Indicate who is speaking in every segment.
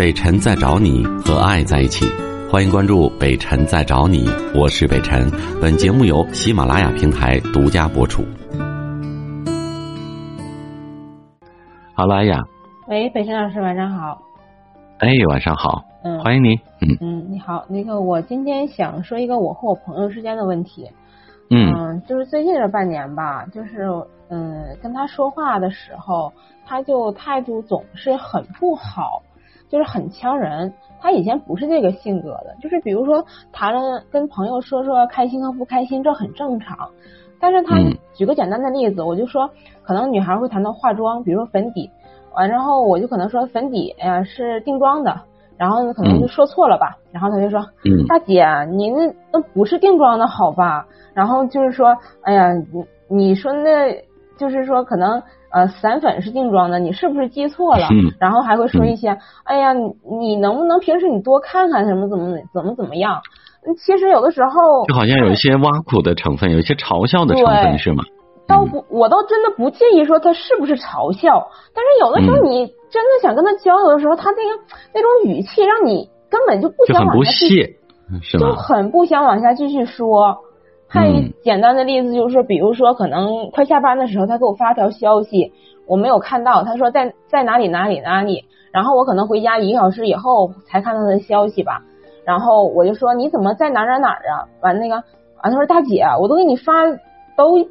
Speaker 1: 北辰在找你和爱在一起，欢迎关注北辰在找你，我是北辰。本节目由喜马拉雅平台独家播出。好了，哎呀，
Speaker 2: 喂，北辰老师，晚上好。
Speaker 1: 哎，晚上好，
Speaker 2: 嗯，
Speaker 1: 欢迎你。嗯
Speaker 2: 嗯，你好，那个我今天想说一个我和我朋友之间的问题。
Speaker 1: 嗯
Speaker 2: 嗯，就是最近这半年吧，就是嗯跟他说话的时候，他就态度总是很不好，就是很呛人。他以前不是这个性格的，就是比如说谈了跟朋友说说开心和不开心，这很正常。但是他
Speaker 1: 嗯
Speaker 2: 举个简单的例子，我就说可能女孩会谈到化妆，比如说粉底，完之后我就可能说粉底哎呀是定妆的，然后呢可能就说错了吧，然后他就说
Speaker 1: 嗯
Speaker 2: 大姐，你那那不是定妆的好吧？然后就是说，哎呀，你你说那就是说可能呃散粉是定妆的，你是不是记错了？
Speaker 1: 嗯
Speaker 2: 然后还会说一些，哎呀，你你能不能平时你多看看什么怎么怎么怎么样？嗯其实有的时候
Speaker 1: 就好像有一些挖苦的成分，有一些嘲笑的成分，是吗？
Speaker 2: 倒不，我倒真的不介意说他是不是嘲笑，但是有的时候
Speaker 1: 嗯
Speaker 2: 你真的想跟他交流的时候，他那个那种语气让你根本就不想往下继续
Speaker 1: 屑，是
Speaker 2: 就？很不想往下继续说。还有
Speaker 1: 嗯
Speaker 2: 一简单的例子就是说，比如说可能快下班的时候，他给我发条消息，我没有看到，他说在在哪里哪里哪里，然后我可能回家一个小时以后才看到他的消息吧，然后我就说你怎么在哪儿哪儿哪儿啊？完那个完他说大姐，我都给你发都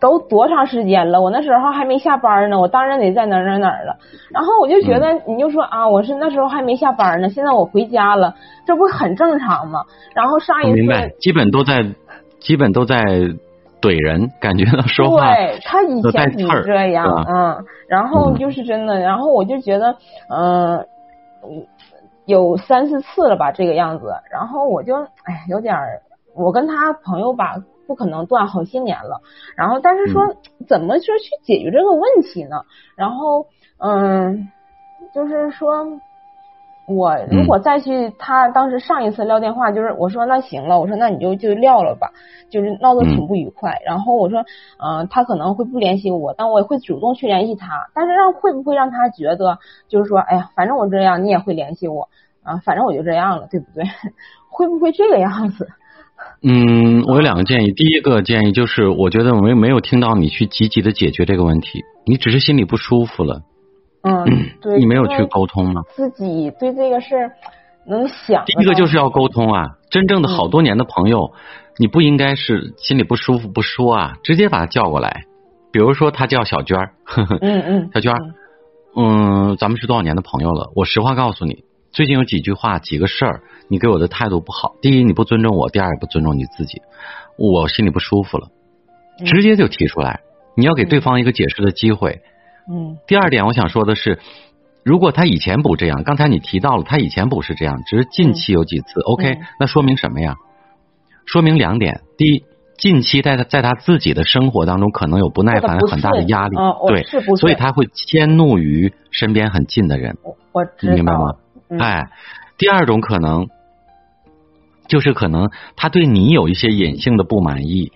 Speaker 2: 都多长时间了？我那时候还没下班呢，我当然得在哪儿哪儿哪儿了。然后我就觉得你就说啊，我是那时候还没下班呢，现在我回家了，这不很正常吗？然后上一次
Speaker 1: 明白，基本都在，基本都在怼人，感觉到说话
Speaker 2: 对他以前比
Speaker 1: 刺儿
Speaker 2: 这样嗯，然后
Speaker 1: 嗯
Speaker 2: 就是真的，然后我就觉得，嗯、嗯有三四次了吧这个样子，然后我就哎有点儿，我跟他朋友吧不可能断好些年了，然后但是说
Speaker 1: 嗯
Speaker 2: 怎么说去解决这个问题呢？然后嗯，就是说。我如果再去，他当时上一次撂电话，就是我说那行了，我说那你就就撂了吧，就是闹得挺不愉快。然后我说，嗯、他可能会不联系我，但我也会主动去联系他。但是让会不会让他觉得，就是说，哎呀，反正我这样，你也会联系我啊，反正我就这样了，对不对？会不会这个样子？
Speaker 1: 嗯，我有两个建议。第一个建议就是，我觉得我们没有听到你去积极的解决这个问题，你只是心里不舒服了，
Speaker 2: 嗯，对，
Speaker 1: 你没有去沟通吗？
Speaker 2: 自己对这个事儿能想。
Speaker 1: 第一个就是要沟通啊！真正的好多年的朋友，你不应该是心里不舒服不说啊，直接把他叫过来。比如说他叫小娟儿，呵呵
Speaker 2: 嗯嗯，
Speaker 1: 小娟儿，嗯，咱们是多少年的朋友了？我实话告诉你，最近有几句话、几个事儿，你给我的态度不好。第一，你不尊重我；第二，也不尊重你自己，我心里不舒服了，
Speaker 2: 嗯
Speaker 1: 直接就提出来。你要给对方一个解释的机会。
Speaker 2: 嗯
Speaker 1: 第二点，我想说的是，如果他以前不这样，刚才你提到了他以前不是这样，只是近期有几次。OK，
Speaker 2: 嗯。
Speaker 1: 那说明什么呀？说明两点：第一，近期在他在他自己的生活当中可能有不耐烦、很大的压力，对所以他会迁怒于身边很近的人，
Speaker 2: 我
Speaker 1: 你明白吗？
Speaker 2: 嗯、
Speaker 1: 哎，第二种可能就是可能他对你有一些隐性的不满意，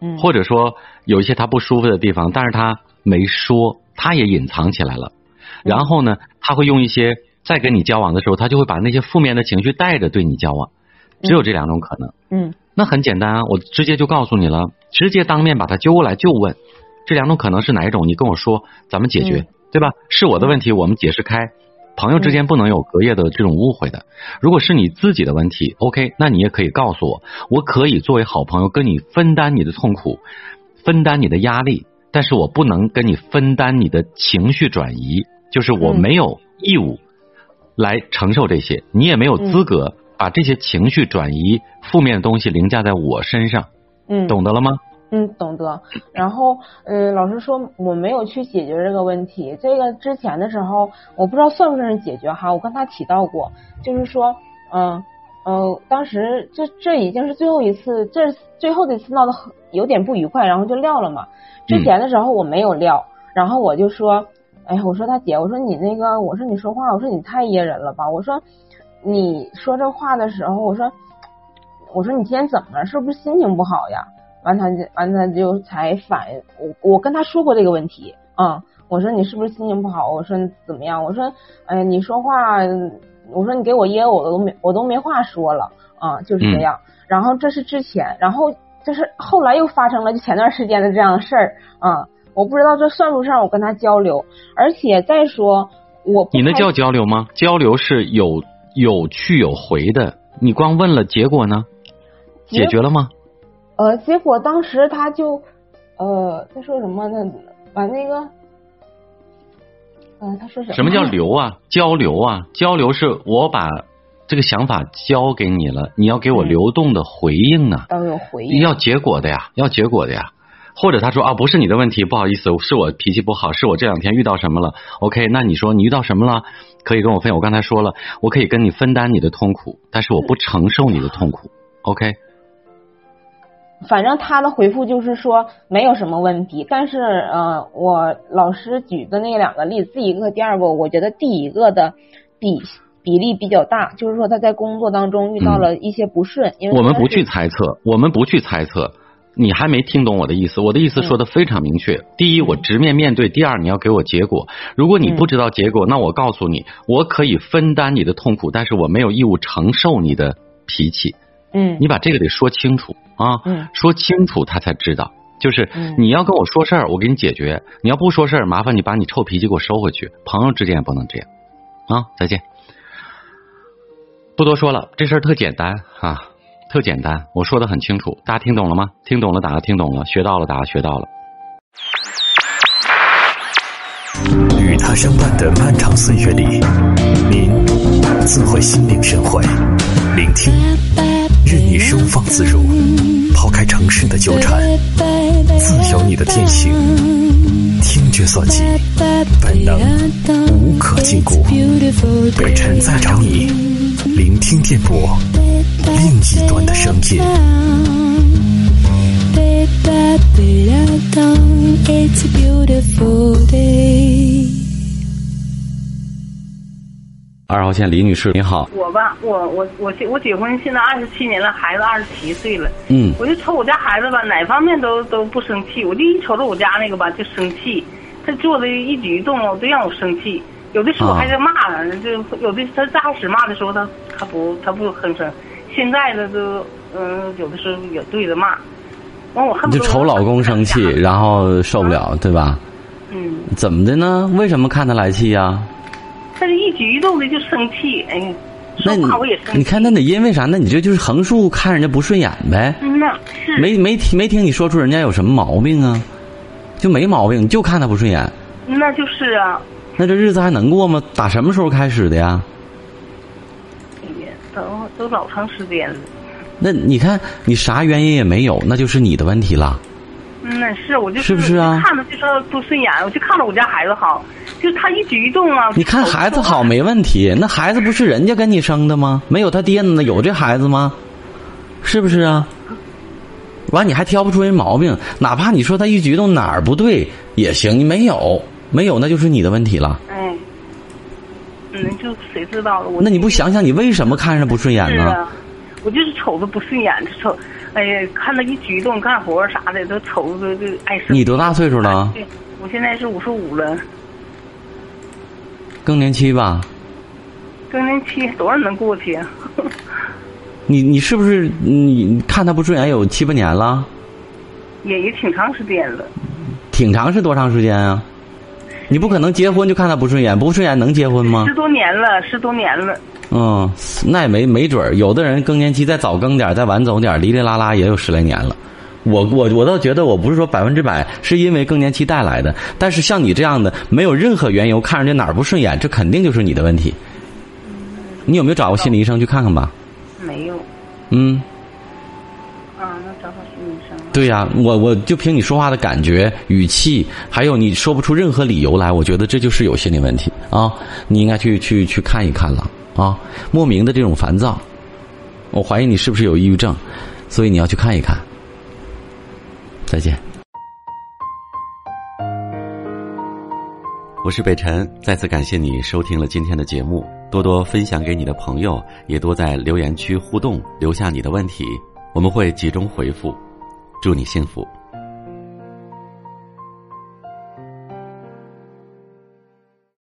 Speaker 2: 嗯，
Speaker 1: 或者说有一些他不舒服的地方，但是他没说，他也隐藏起来了。然后呢，他会用一些在跟你交往的时候，他就会把那些负面的情绪带着对你交往，只有这两种可能。
Speaker 2: 嗯
Speaker 1: 那很简单啊，我直接就告诉你了，直接当面把他揪过来就问，这两种可能是哪一种？你跟我说，咱们解决，
Speaker 2: 嗯
Speaker 1: 对吧？是我的问题，我们解释开。朋友之间不能有隔夜的这种误会的。如果是你自己的问题，OK，那你也可以告诉我，我可以作为好朋友跟你分担你的痛苦，分担你的压力，但是我不能跟你分担你的情绪转移，就是我
Speaker 2: 嗯
Speaker 1: 没有义务来承受这些，你也没有资格把这些情绪转移、负面的东西凌驾在我身上，
Speaker 2: 嗯，
Speaker 1: 懂得了吗？
Speaker 2: 嗯，懂得。然后，嗯，老师说我没有去解决这个问题。这个之前的时候，我不知道算不算是解决哈。我跟他提到过，就是说，嗯呃，当时这这已经是最后一次，这最后的一次闹得很有点不愉快，然后就撂了嘛。之前的时候我没有撂，然后我就说，哎呀，我说他姐，我说你那个，我说你说话，我说你太噎人了吧，我说你说这话的时候，我说，我说你今天怎么了？是不是心情不好呀？完他就完他就才反应，我我跟他说过这个问题，嗯，我说你是不是心情不好？我说怎么样？我说，哎，你说话，我说你给我噎我都没我都没话说了啊，就是这样。然后这是之前，然后就是后来又发生了就前段时间的这样的事儿啊，我不知道这算不算我跟他交流。而且再说我，
Speaker 1: 你那叫交流吗？交流是有有去有回的，你光问了，结果呢？解决了吗？
Speaker 2: 呃，结果当时他就呃他说什么呢？把那个。嗯，他说什么？
Speaker 1: 什么叫流啊？交流啊？交流是我把这个想法交给你了，你要给我流动的回应呢？
Speaker 2: 要有回应，
Speaker 1: 要结果的呀，要结果的呀。或者他说啊，不是你的问题，不好意思，是我脾气不好，是我这两天遇到什么了？OK，那你说你遇到什么了？可以跟我分享。我刚才说了，我可以跟你分担你的痛苦，但是我不承受你的痛苦。OK。
Speaker 2: 反正他的回复就是说没有什么问题，但是呃，我老师举的那两个例子，第一个、第二个，我觉得第一个的比比例比较大，就是说他在工作当中遇到了一些不顺。因为
Speaker 1: 我们不去猜测，我们不去猜测，你还没听懂我的意思。我的意思说的非常明确：第一，我直面面对；第二，你要给我结果。如果你不知道结果，那我告诉你，我可以分担你的痛苦，但是我没有义务承受你的脾气。
Speaker 2: 嗯，
Speaker 1: 你把这个得说清楚啊，
Speaker 2: 嗯，
Speaker 1: 说清楚他才知道。就是你要跟我说事儿，我给你解决；你要不说事儿，麻烦你把你臭脾气给我收回去。朋友之间也不能这样啊！再见，不多说了，这事儿特简单啊，特简单，我说的很清楚，大家听懂了吗？听懂了打个听懂了，学到了打个学到了。
Speaker 3: 与他相伴的漫长岁月里，您自会心领神会，聆听。任你收放自如，抛开城市的纠缠，自由你的天性，听觉所及，本能无可禁锢。北辰在找你，聆听电波另一端的声音。
Speaker 1: 二号线李女士，你好。
Speaker 4: 我吧，我我我结我结婚现在二十七年了，孩子二十七岁了。
Speaker 1: 嗯。
Speaker 4: 我就瞅我家孩子吧，哪方面都都不生气，我就一瞅着我家那个吧就生气，他做的一举一动都让我生气。有的时候还在骂他，就有的他刚开始骂的时候他他不他不吭声，现在呢都嗯有的时候也对着骂。完我恨不
Speaker 5: 得就瞅老公生气，然后受不了，对吧？
Speaker 4: 嗯。
Speaker 5: 怎么的呢？为什么看他来气呀？
Speaker 4: 他这一举一动的就生气，哎，说话我也生气。
Speaker 5: 你看那得因为啥？那你这就是横竖看人家不顺眼呗。
Speaker 4: 嗯呐是
Speaker 5: 没没听没听你说出人家有什么毛病啊？就没毛病，就看他不顺眼。
Speaker 4: 那就是啊。
Speaker 5: 那这日子还能过吗？打什么时候开始的呀？
Speaker 4: 哎呀，都都老长时间了。
Speaker 5: 那你看你啥原因也没有，那就是你的问题了。
Speaker 4: 那是我就是
Speaker 5: 不是啊？
Speaker 4: 看着就说不顺眼，我就看着我家孩子好，就他一举一动啊。
Speaker 5: 你看孩子好没问题，那孩子不是人家跟你生的吗？没有他爹呢，有这孩子吗？是不是啊？完你还挑不出人毛病，哪怕你说他一举一动哪儿不对也行，你没有没有那就是你的问题了。
Speaker 4: 哎，嗯，就谁知道了？我
Speaker 5: 那你不想想你为什么看着不顺眼
Speaker 4: 呢？我就是瞅着不顺眼，瞅。哎呀，看他一举一动、干活啥的，都瞅着就爱生。
Speaker 5: 你多大岁数了？
Speaker 4: 对我现在是五十五了。
Speaker 5: 更年期吧。
Speaker 4: 更年期多少能过去啊？
Speaker 5: 你你是不是你看他不顺眼有七八年了？
Speaker 4: 也也挺长时间了。
Speaker 5: 挺长是多长时间啊？你不可能结婚就看他不顺眼，不顺眼能结婚吗？
Speaker 4: 十多年了，十多年了。
Speaker 5: 嗯，那也没没准儿，有的人更年期再早更点再晚走点哩哩啦啦也有十来年了。我我我倒觉得，我不是说百分之百是因为更年期带来的，但是像你这样的，没有任何缘由看人家哪儿不顺眼，这肯定就是你的问题。你有没有找过心理医生去看看吧？
Speaker 4: 没有。
Speaker 5: 嗯。
Speaker 4: 啊，那找好心理医生。
Speaker 5: 对呀，我我就凭你说话的感觉、语气，还有你说不出任何理由来，我觉得这就是有心理问题啊！你应该去去去看一看了。啊，莫名的这种烦躁，我怀疑你是不是有抑郁症，所以你要去看一看。再见。
Speaker 1: 我是北辰，再次感谢你收听了今天的节目，多多分享给你的朋友，也多在留言区互动，留下你的问题，我们会集中回复。祝你幸福。